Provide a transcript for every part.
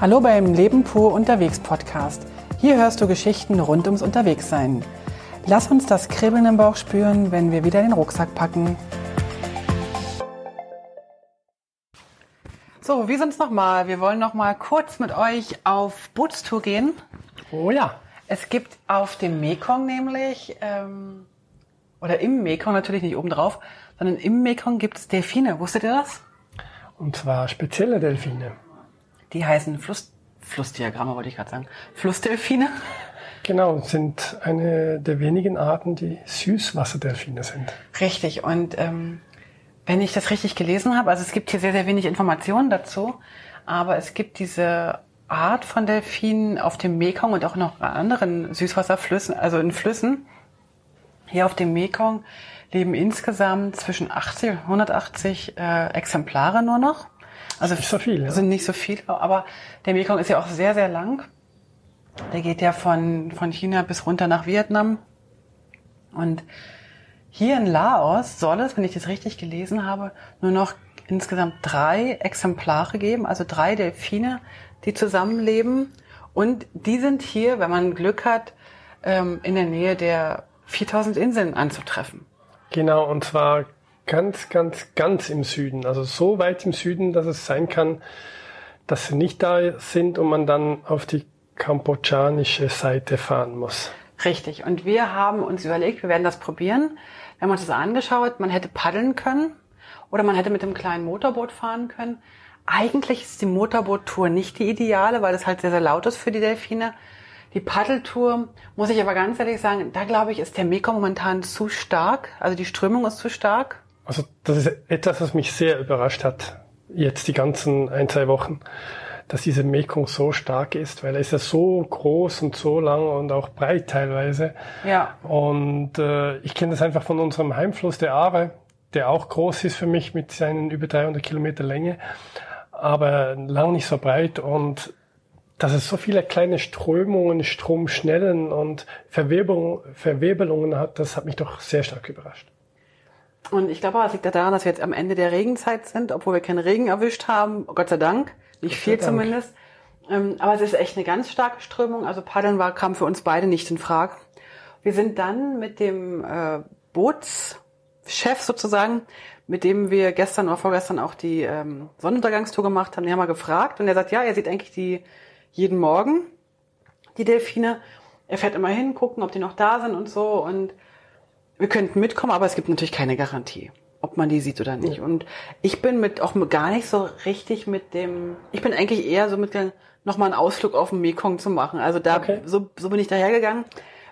Hallo beim Leben pur unterwegs Podcast. Hier hörst du Geschichten rund ums Unterwegssein. Lass uns das Kribbeln im Bauch spüren, wenn wir wieder den Rucksack packen. So, wie sonst nochmal? Wir wollen noch mal kurz mit euch auf Bootstour gehen. Oh ja. Es gibt auf dem Mekong nämlich, ähm, oder im Mekong natürlich nicht obendrauf, sondern im Mekong gibt es Delfine. Wusstet ihr das? Und zwar spezielle Delfine. Die heißen Fluss, Flussdiagramme, wollte ich gerade sagen. Flussdelfine. Genau, sind eine der wenigen Arten, die Süßwasserdelfine sind. Richtig. Und ähm, wenn ich das richtig gelesen habe, also es gibt hier sehr, sehr wenig Informationen dazu, aber es gibt diese Art von Delfinen auf dem Mekong und auch noch anderen Süßwasserflüssen, also in Flüssen. Hier auf dem Mekong leben insgesamt zwischen 80 und 180 äh, Exemplare nur noch. Also nicht so viel, ja. sind nicht so viele, aber der Mekong ist ja auch sehr, sehr lang. Der geht ja von, von China bis runter nach Vietnam. Und hier in Laos soll es, wenn ich das richtig gelesen habe, nur noch insgesamt drei Exemplare geben, also drei Delfine, die zusammenleben. Und die sind hier, wenn man Glück hat, ähm, in der Nähe der 4000 Inseln anzutreffen. Genau, und zwar ganz, ganz, ganz im Süden. Also so weit im Süden, dass es sein kann, dass sie nicht da sind und man dann auf die kambodschanische Seite fahren muss. Richtig. Und wir haben uns überlegt, wir werden das probieren. Wir haben uns das angeschaut, man hätte paddeln können oder man hätte mit dem kleinen Motorboot fahren können. Eigentlich ist die Motorboot-Tour nicht die ideale, weil es halt sehr, sehr laut ist für die Delfine. Die Paddeltour, muss ich aber ganz ehrlich sagen, da glaube ich, ist der Mekong momentan zu stark. Also die Strömung ist zu stark. Also das ist etwas, was mich sehr überrascht hat, jetzt die ganzen ein, zwei Wochen, dass dieser Mekong so stark ist, weil er ist ja so groß und so lang und auch breit teilweise. Ja. Und äh, ich kenne das einfach von unserem Heimfluss, der Aare, der auch groß ist für mich mit seinen über 300 Kilometer Länge aber lang nicht so breit und dass es so viele kleine Strömungen, Stromschnellen und Verwebelung, Verwebelungen hat, das hat mich doch sehr stark überrascht. Und ich glaube, es liegt daran, dass wir jetzt am Ende der Regenzeit sind, obwohl wir keinen Regen erwischt haben. Gott sei Dank. Nicht viel Dank. zumindest. Ähm, aber es ist echt eine ganz starke Strömung. Also Paddeln war, kam für uns beide nicht in Frage. Wir sind dann mit dem äh, Bootschef sozusagen mit dem wir gestern oder vorgestern auch die ähm, Sonnenuntergangstour gemacht haben, den haben wir gefragt und er sagt, ja, er sieht eigentlich die jeden Morgen, die Delfine. Er fährt immer hin, gucken, ob die noch da sind und so und wir könnten mitkommen, aber es gibt natürlich keine Garantie, ob man die sieht oder nicht. Ja. Und ich bin mit auch gar nicht so richtig mit dem, ich bin eigentlich eher so mit dem, nochmal einen Ausflug auf den Mekong zu machen. Also da, okay. so, so bin ich dahergegangen.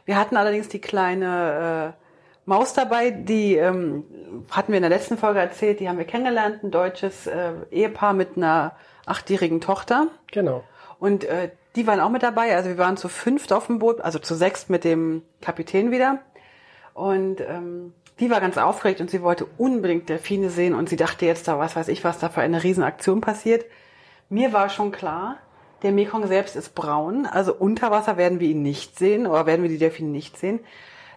Wir hatten allerdings die kleine äh, Maus dabei, die ähm, hatten wir in der letzten Folge erzählt, die haben wir kennengelernt, ein deutsches äh, Ehepaar mit einer achtjährigen Tochter. Genau. Und äh, die waren auch mit dabei, also wir waren zu fünft auf dem Boot, also zu sechst mit dem Kapitän wieder. Und ähm, die war ganz aufgeregt und sie wollte unbedingt Delfine sehen und sie dachte jetzt da, was weiß ich, was da für eine Riesenaktion passiert. Mir war schon klar, der Mekong selbst ist braun, also unter Wasser werden wir ihn nicht sehen oder werden wir die Delfine nicht sehen.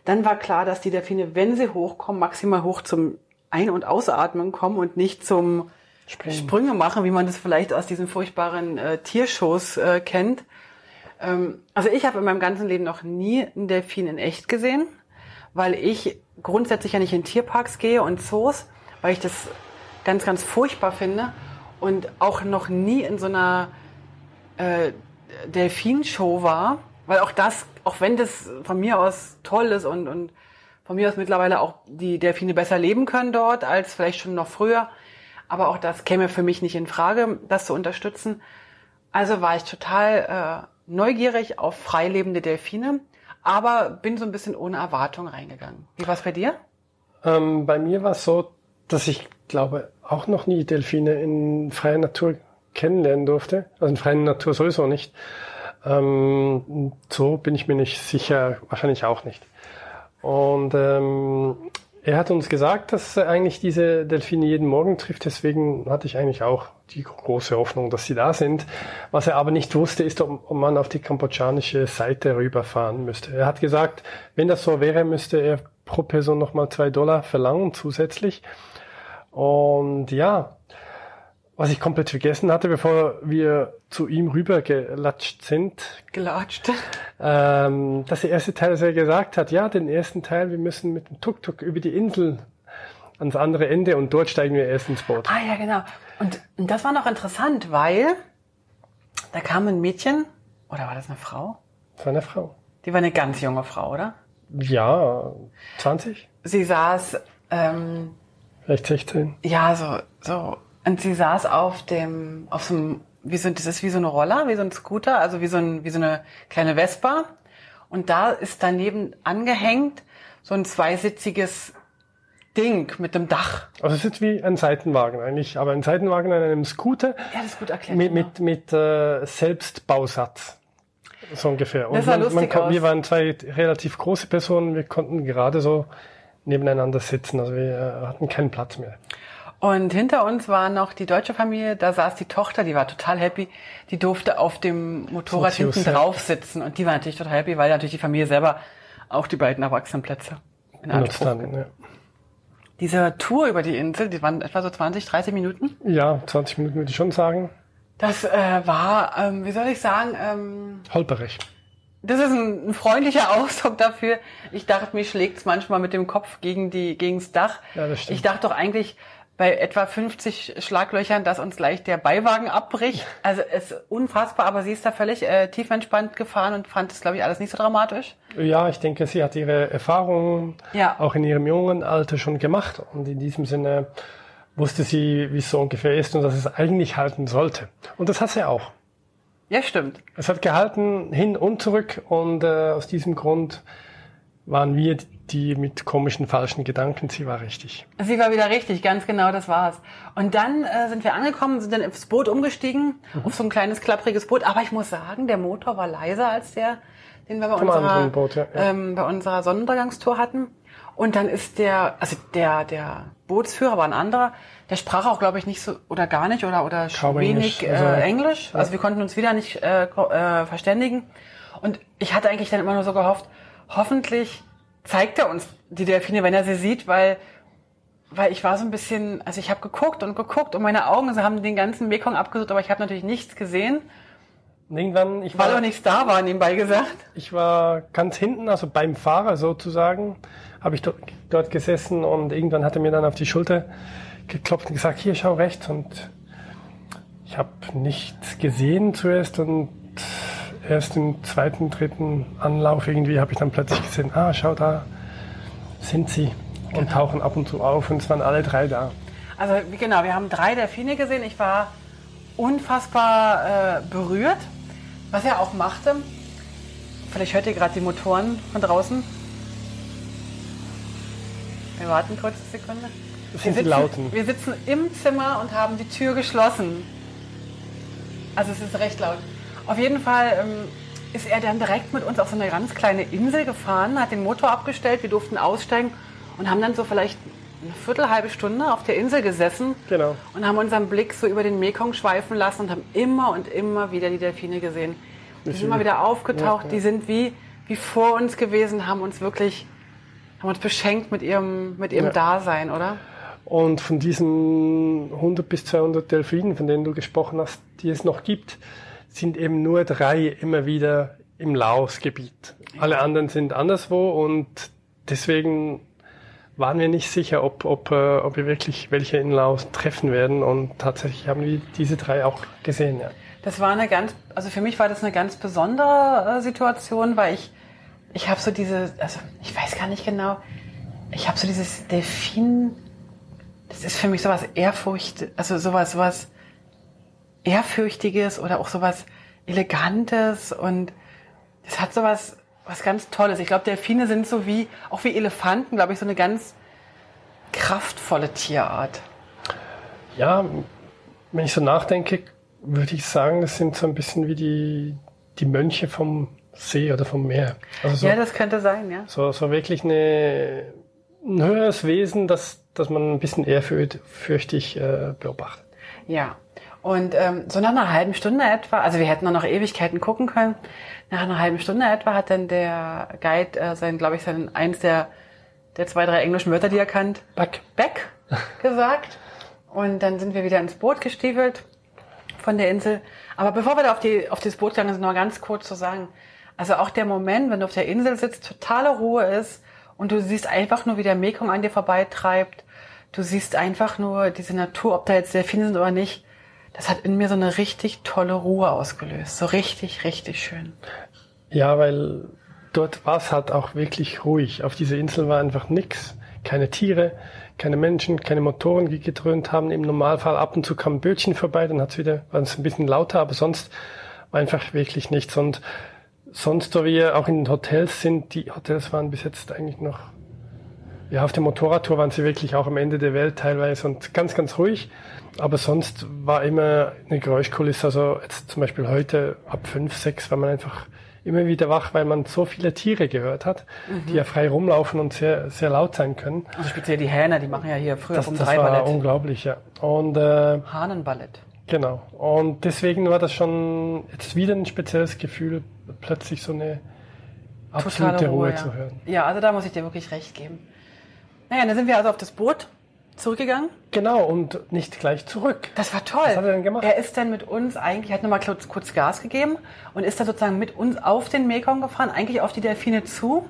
Dann war klar, dass die Delfine, wenn sie hochkommen, maximal hoch zum Ein- und Ausatmen kommen und nicht zum Sprung. Sprünge machen, wie man das vielleicht aus diesen furchtbaren äh, Tiershows äh, kennt. Ähm, also ich habe in meinem ganzen Leben noch nie einen Delfin in echt gesehen, weil ich grundsätzlich ja nicht in Tierparks gehe und Zoos, weil ich das ganz, ganz furchtbar finde und auch noch nie in so einer äh, Delfinshow war, weil auch das auch wenn das von mir aus toll ist und, und von mir aus mittlerweile auch die Delfine besser leben können dort als vielleicht schon noch früher. Aber auch das käme für mich nicht in Frage, das zu unterstützen. Also war ich total äh, neugierig auf freilebende Delfine, aber bin so ein bisschen ohne Erwartung reingegangen. Wie war es bei dir? Ähm, bei mir war es so, dass ich glaube auch noch nie Delfine in freier Natur kennenlernen durfte. Also in freier Natur sowieso nicht. Ähm, so bin ich mir nicht sicher, wahrscheinlich auch nicht. Und ähm, er hat uns gesagt, dass er eigentlich diese Delfine jeden Morgen trifft. Deswegen hatte ich eigentlich auch die große Hoffnung, dass sie da sind. Was er aber nicht wusste, ist, ob, man auf die kambodschanische Seite rüberfahren müsste. Er hat gesagt, wenn das so wäre, müsste er pro Person nochmal zwei Dollar verlangen zusätzlich. Und ja, was ich komplett vergessen hatte, bevor wir zu ihm rübergelatscht sind, Gelatscht. Ähm, dass der erste Teil, dass er gesagt hat, ja, den ersten Teil, wir müssen mit dem Tuk-Tuk über die Insel ans andere Ende und dort steigen wir erst ins Boot. Ah ja, genau. Und, und das war noch interessant, weil da kam ein Mädchen, oder war das eine Frau? Das war eine Frau. Die war eine ganz junge Frau, oder? Ja, 20? Sie saß, ähm, Vielleicht 16. ja, so, so, und sie saß auf dem, auf so einem, wie so, das ist wie so eine Roller, wie so ein Scooter, also wie so ein, wie so eine kleine Vespa. Und da ist daneben angehängt so ein zweisitziges Ding mit dem Dach. Also es ist wie ein Seitenwagen eigentlich, aber ein Seitenwagen an einem Scooter Ja, das ist gut erklärt. mit, genau. mit, mit äh, Selbstbausatz. So ungefähr. Und Das sah man, man lustig kon- aus. Wir waren zwei relativ große Personen, wir konnten gerade so nebeneinander sitzen, also wir äh, hatten keinen Platz mehr. Und hinter uns war noch die deutsche Familie, da saß die Tochter, die war total happy, die durfte auf dem Motorrad So hinten drauf sitzen und die war natürlich total happy, weil natürlich die Familie selber auch die beiden Erwachsenenplätze in Anspruch dann, ja. Diese Tour über die Insel, die waren etwa so 20, 30 Minuten. ja, 20 Minuten würde ich schon sagen. Das äh, war, ähm, wie soll ich sagen, ähm, Holperig. das ist ein, ein freundlicher Ausdruck dafür. Ich dachte, mir schlägt's manchmal mit dem Kopf gegen die gegens Dach. Ja, das stimmt. Ich dachte doch eigentlich bei etwa 50 Schlaglöchern, dass uns gleich der Beiwagen abbricht. Also es ist unfassbar, aber sie ist da völlig äh, tiefentspannt gefahren und fand es, glaube ich, alles nicht so dramatisch. Ja, ich denke, sie hat ihre Erfahrungen Ja. auch in ihrem jungen Alter schon gemacht und in diesem Sinne wusste sie, wie es so ungefähr ist und dass es eigentlich halten sollte. Und das hat sie auch. Ja, stimmt. Es hat gehalten hin und zurück und äh, aus diesem Grund waren wir die mit komischen falschen Gedanken. Sie war richtig. Sie war wieder richtig, ganz genau, das war's. Und dann äh, sind wir angekommen, sind dann ins Boot umgestiegen, Mhm. auf so ein kleines klappriges Boot. Aber ich muss sagen, der Motor war leiser als der, den wir bei Vom unserer, Boot, ja, ja. Ähm, bei unserer Sonnenuntergangstour hatten. Und dann ist der, also der, der Bootsführer war ein anderer, der sprach auch, glaube ich, nicht so oder gar nicht oder oder Kaum wenig Englisch, also- äh, Englisch. Also wir konnten uns wieder nicht äh, äh, verständigen. Und ich hatte eigentlich dann immer nur so gehofft, hoffentlich zeigt er uns die Delfine, wenn er sie sieht, weil weil ich war so ein bisschen, also ich habe geguckt und geguckt und meine Augen sie haben den ganzen Mekong abgesucht, aber ich habe natürlich nichts gesehen, Und irgendwann, ich weil war, auch nichts da war, nebenbei gesagt. ich war ganz hinten, also beim Fahrer sozusagen, habe ich dort, dort gesessen und irgendwann hat er mir dann auf die Schulter geklopft und gesagt, hier, schau rechts. Und ich habe nichts gesehen zuerst und erst im zweiten, dritten Anlauf irgendwie habe ich dann plötzlich gesehen, ah, schau da sind sie und tauchen ab und zu auf und es waren alle drei da. Also genau, wir haben drei Delfine gesehen. Ich war unfassbar äh, berührt, was er auch machte. Vielleicht hört ihr gerade die Motoren von draußen. Wir warten kurz eine Sekunde. Das Wir sind die sitzen, Lauten. wir sitzen im Zimmer und haben die Tür geschlossen. Also es ist recht laut. Auf jeden Fall ähm, ist er dann direkt mit uns auf so eine ganz kleine Insel gefahren, hat den Motor abgestellt, wir durften aussteigen und haben dann so vielleicht eine Viertel, halbe Stunde auf der Insel gesessen Genau. und haben unseren Blick so über den Mekong schweifen lassen und haben immer und immer wieder die Delfine gesehen. Die sind immer wieder aufgetaucht, Ja, ja. die sind wie, wie vor uns gewesen, haben uns wirklich, haben uns beschenkt mit ihrem, mit ihrem Ja. Dasein, oder? Und von diesen 100 bis 200 Delfinen, von denen du gesprochen hast, die es noch gibt, sind eben nur drei immer wieder im Laos-Gebiet. Alle anderen sind anderswo und deswegen waren wir nicht sicher, ob, ob, äh, ob wir wirklich welche in Laos treffen werden. Und tatsächlich haben wir diese drei auch gesehen. Ja. Das war eine ganz, also für mich war das eine ganz besondere äh, Situation, weil ich, ich habe so diese, also ich weiß gar nicht genau, ich habe so dieses Delfin, das ist für mich sowas Ehrfurcht, also sowas, sowas Ehrfürchtiges oder auch sowas Elegantes und das hat sowas, was ganz Tolles. Ich glaube, Delfine sind so wie, auch wie Elefanten, glaube ich, so eine ganz kraftvolle Tierart. ja, wenn ich so nachdenke, würde ich sagen, das sind so ein bisschen wie die, die Mönche vom See oder vom Meer. Also so, Ja, das könnte sein, ja. so, so wirklich eine, ein höheres Wesen, das, das man ein bisschen ehrfürchtig äh, beobachtet. Ja. Und ähm, so nach einer halben Stunde etwa, also wir hätten noch, noch Ewigkeiten gucken können, nach einer halben Stunde etwa hat dann der Guide äh, sein, glaube ich, sein eins der, der zwei, drei englischen Wörter, die er kannt, Back. Back gesagt. Und dann sind wir wieder ins Boot gestiefelt von der Insel. Aber bevor wir da auf, die, auf das Boot gegangen sind, noch ganz kurz zu sagen, also auch der Moment, wenn du auf der Insel sitzt, totale Ruhe ist und du siehst einfach nur, wie der Mekong an dir vorbeitreibt. Du siehst einfach nur diese Natur, ob da jetzt Delfine sind oder nicht. Das hat in mir so eine richtig tolle Ruhe ausgelöst. So richtig, richtig schön. Ja, weil dort war es halt auch wirklich ruhig. Auf dieser Insel war einfach nichts. Keine Tiere, keine Menschen, keine Motoren, die gedröhnt haben. Im Normalfall ab und zu kam ein Bötchen vorbei, dann hat's wieder, war es ein bisschen lauter, aber sonst war einfach wirklich nichts. Und sonst, wo wir auch in den Hotels sind, die Hotels waren bis jetzt eigentlich noch, ja, auf der Motorradtour waren sie wirklich auch am Ende der Welt teilweise und ganz, ganz ruhig. Aber sonst war immer eine Geräuschkulisse. Also jetzt zum Beispiel heute ab fünf, sechs war man einfach immer wieder wach, weil man so viele Tiere gehört hat, mhm. die ja frei rumlaufen und sehr, sehr laut sein können. Also speziell die Hähner, die machen ja hier früher das, um das drei war Ballett. unglaublich, ja. Und, äh, Hahnenballett. Genau. Und deswegen war das schon jetzt wieder ein spezielles Gefühl, plötzlich so eine absolute Ruhe, Ruhe ja. zu hören. Ja, also da muss ich dir wirklich recht geben. Naja, dann sind wir also auf das Boot zurückgegangen. Genau, und nicht gleich zurück. Das war toll. Was hat er denn gemacht? Er ist dann mit uns eigentlich, hat nochmal kurz, kurz Gas gegeben und ist dann sozusagen mit uns auf den Mekong gefahren, eigentlich auf die Delfine zu,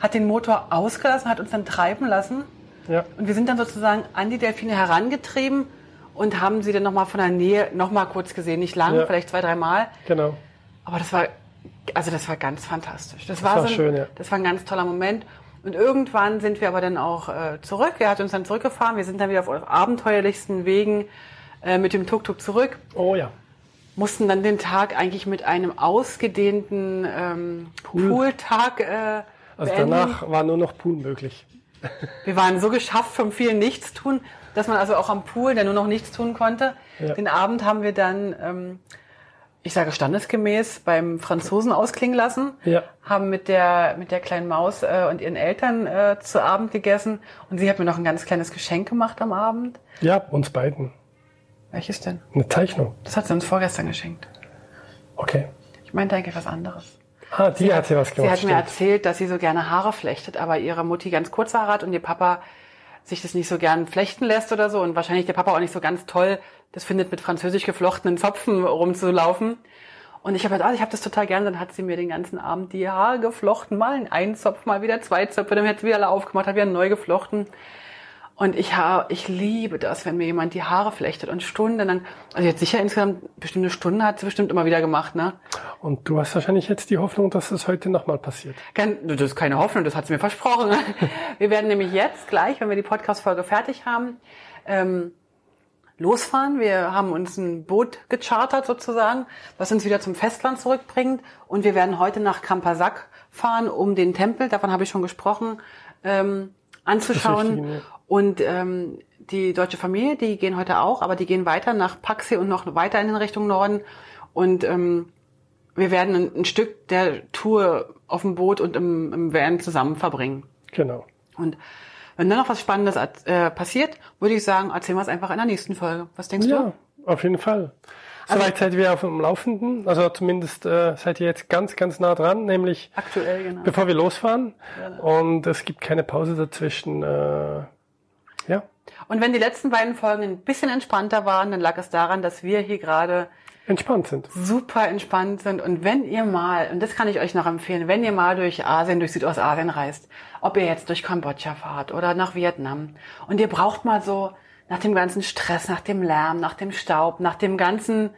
hat den Motor ausgelassen, hat uns dann treiben lassen. Ja. Und wir sind dann sozusagen an die Delfine herangetrieben und haben sie dann nochmal von der Nähe nochmal kurz gesehen. Nicht lang, ja. vielleicht zwei, drei Mal. Genau. Aber das war, also das war ganz fantastisch. Das, das war, war so ein, schön, ja. Das war ein ganz toller Moment. Und irgendwann sind wir aber dann auch äh, zurück. Er hat uns dann zurückgefahren. Wir sind dann wieder auf abenteuerlichsten Wegen äh, mit dem Tuk-Tuk zurück. Oh ja. Mussten dann den Tag eigentlich mit einem ausgedehnten ähm, Pool. Pooltag äh, Also beenden. danach war nur noch Pool möglich. Wir waren so geschafft vom vielen Nichtstun, dass man also auch am Pool, der nur noch nichts tun konnte. Ja. Den Abend haben wir dann ähm, ich sage standesgemäß, beim Franzosen ausklingen lassen, ja. haben mit der, mit der kleinen Maus äh, und ihren Eltern äh, zu Abend gegessen und sie hat mir noch ein ganz kleines Geschenk gemacht am Abend. Ja, uns beiden. Welches denn? Eine Zeichnung. Das hat sie uns vorgestern geschenkt. Okay. Ich meinte eigentlich was anderes. Ah, die sie hat, sie was gemacht. Sie hat stimmt. mir erzählt, dass sie so gerne Haare flechtet, aber ihre Mutti ganz kurze Haare hat und ihr Papa sich das nicht so gern flechten lässt oder so und wahrscheinlich der Papa auch nicht so ganz toll das findet, mit französisch geflochtenen Zopfen rumzulaufen. Und ich habe halt, ah, ich habe das total gern. Dann hat sie mir den ganzen Abend die Haare geflochten, mal einen Zopf, mal wieder zwei Zöpfe, dann hat sie wieder alle aufgemacht, hat wieder neu geflochten. Und ich habe, ich liebe das, wenn mir jemand die Haare flechtet und stundenlang, also jetzt sicher insgesamt bestimmte Stunden hat sie bestimmt immer wieder gemacht, ne? Und du hast wahrscheinlich jetzt die Hoffnung, dass das heute nochmal passiert. Das ist keine Hoffnung, das hat sie mir versprochen. wir werden nämlich jetzt gleich, wenn wir die Podcast-Folge fertig haben, ähm, losfahren. Wir haben uns ein Boot gechartert sozusagen, was uns wieder zum Festland zurückbringt. Und wir werden heute nach Kampasak fahren, um den Tempel, davon habe ich schon gesprochen, ähm, anzuschauen. Und ähm, die deutsche Familie, die gehen heute auch, aber die gehen weiter nach Paxi und noch weiter in Richtung Norden. Und ähm, wir werden ein, ein Stück der Tour auf dem Boot und im, im Van zusammen verbringen. Genau. Und wenn dann noch was Spannendes äh, passiert, würde ich sagen, erzählen wir es einfach in der nächsten Folge. Was denkst ja, du? Ja, auf jeden Fall. Also, Soweit seid ihr auf dem Laufenden, also zumindest äh, seid ihr jetzt ganz, ganz nah dran, nämlich aktuell, genau. bevor wir losfahren. Genau. Und es gibt keine Pause dazwischen. Äh, ja. Und wenn die letzten beiden Folgen ein bisschen entspannter waren, dann lag es daran, dass wir hier gerade entspannt sind. Super entspannt sind. Und wenn ihr mal, und das kann ich euch noch empfehlen, wenn ihr mal durch Asien, durch Südostasien reist, ob ihr jetzt durch Kambodscha fahrt oder nach Vietnam und ihr braucht mal so nach dem ganzen Stress, nach dem Lärm, nach dem Staub, nach dem ganzen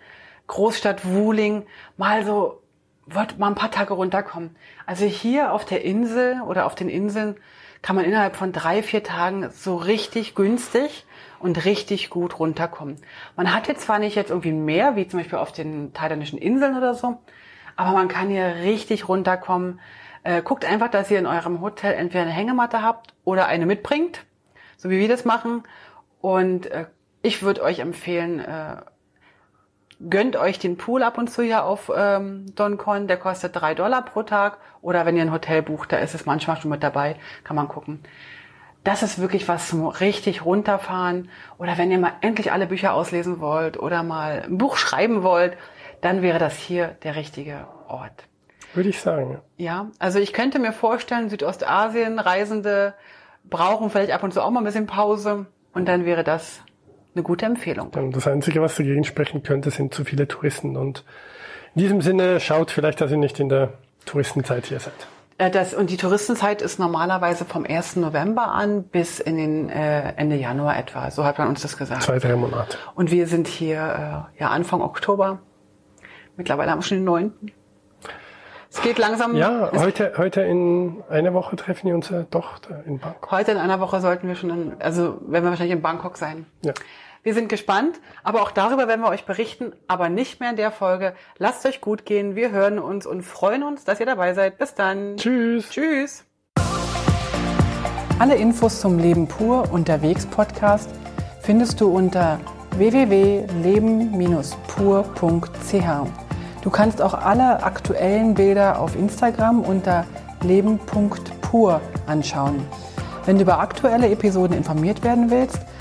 Großstadt-Wuling mal so, wollt mal ein paar Tage runterkommen. Also hier auf der Insel oder auf den Inseln kann man innerhalb von drei, vier Tagen so richtig günstig und richtig gut runterkommen. Man hat jetzt zwar nicht jetzt irgendwie mehr, wie zum Beispiel auf den thailändischen Inseln oder so, aber man kann hier richtig runterkommen. Äh, guckt einfach, dass ihr in eurem Hotel entweder eine Hängematte habt oder eine mitbringt, so wie wir das machen. Und äh, ich würde euch empfehlen, äh, gönnt euch den Pool ab und zu hier auf ähm, Don Con. Der kostet drei Dollar pro Tag. Oder wenn ihr ein Hotel bucht, da ist es manchmal schon mit dabei. Kann man gucken das ist wirklich was zum richtig runterfahren. Oder wenn ihr mal endlich alle Bücher auslesen wollt oder mal ein Buch schreiben wollt, dann wäre das hier der richtige Ort. Würde ich sagen. Ja, also ich könnte mir vorstellen, Südostasien Reisende brauchen vielleicht ab und zu auch mal ein bisschen Pause und dann wäre das eine gute Empfehlung. Das Einzige, was dagegen sprechen könnte, sind zu viele Touristen. Und in diesem Sinne schaut vielleicht, dass ihr nicht in der Touristenzeit hier seid. Äh, das, und die Touristenzeit ist normalerweise vom 1. November an bis in den äh, Ende Januar etwa. So hat man uns das gesagt. Zwei, drei Monate. Und wir sind hier äh, ja Anfang Oktober. Mittlerweile haben wir schon den 9. Es geht langsam. Ja, heute, heute in einer Woche treffen wir unsere Tochter in Bangkok. Heute in einer Woche sollten wir schon, in, also werden wir wahrscheinlich in Bangkok sein. Ja. Wir sind gespannt, aber auch darüber werden wir euch berichten, aber nicht mehr in der Folge. Lasst euch gut gehen, wir hören uns und freuen uns, dass ihr dabei seid. Bis dann. Tschüss. Tschüss. Alle Infos zum Leben pur unterwegs Podcast findest du unter www.leben-pur.ch. Du kannst auch alle aktuellen Bilder auf Instagram unter leben.pur anschauen. Wenn du über aktuelle Episoden informiert werden willst,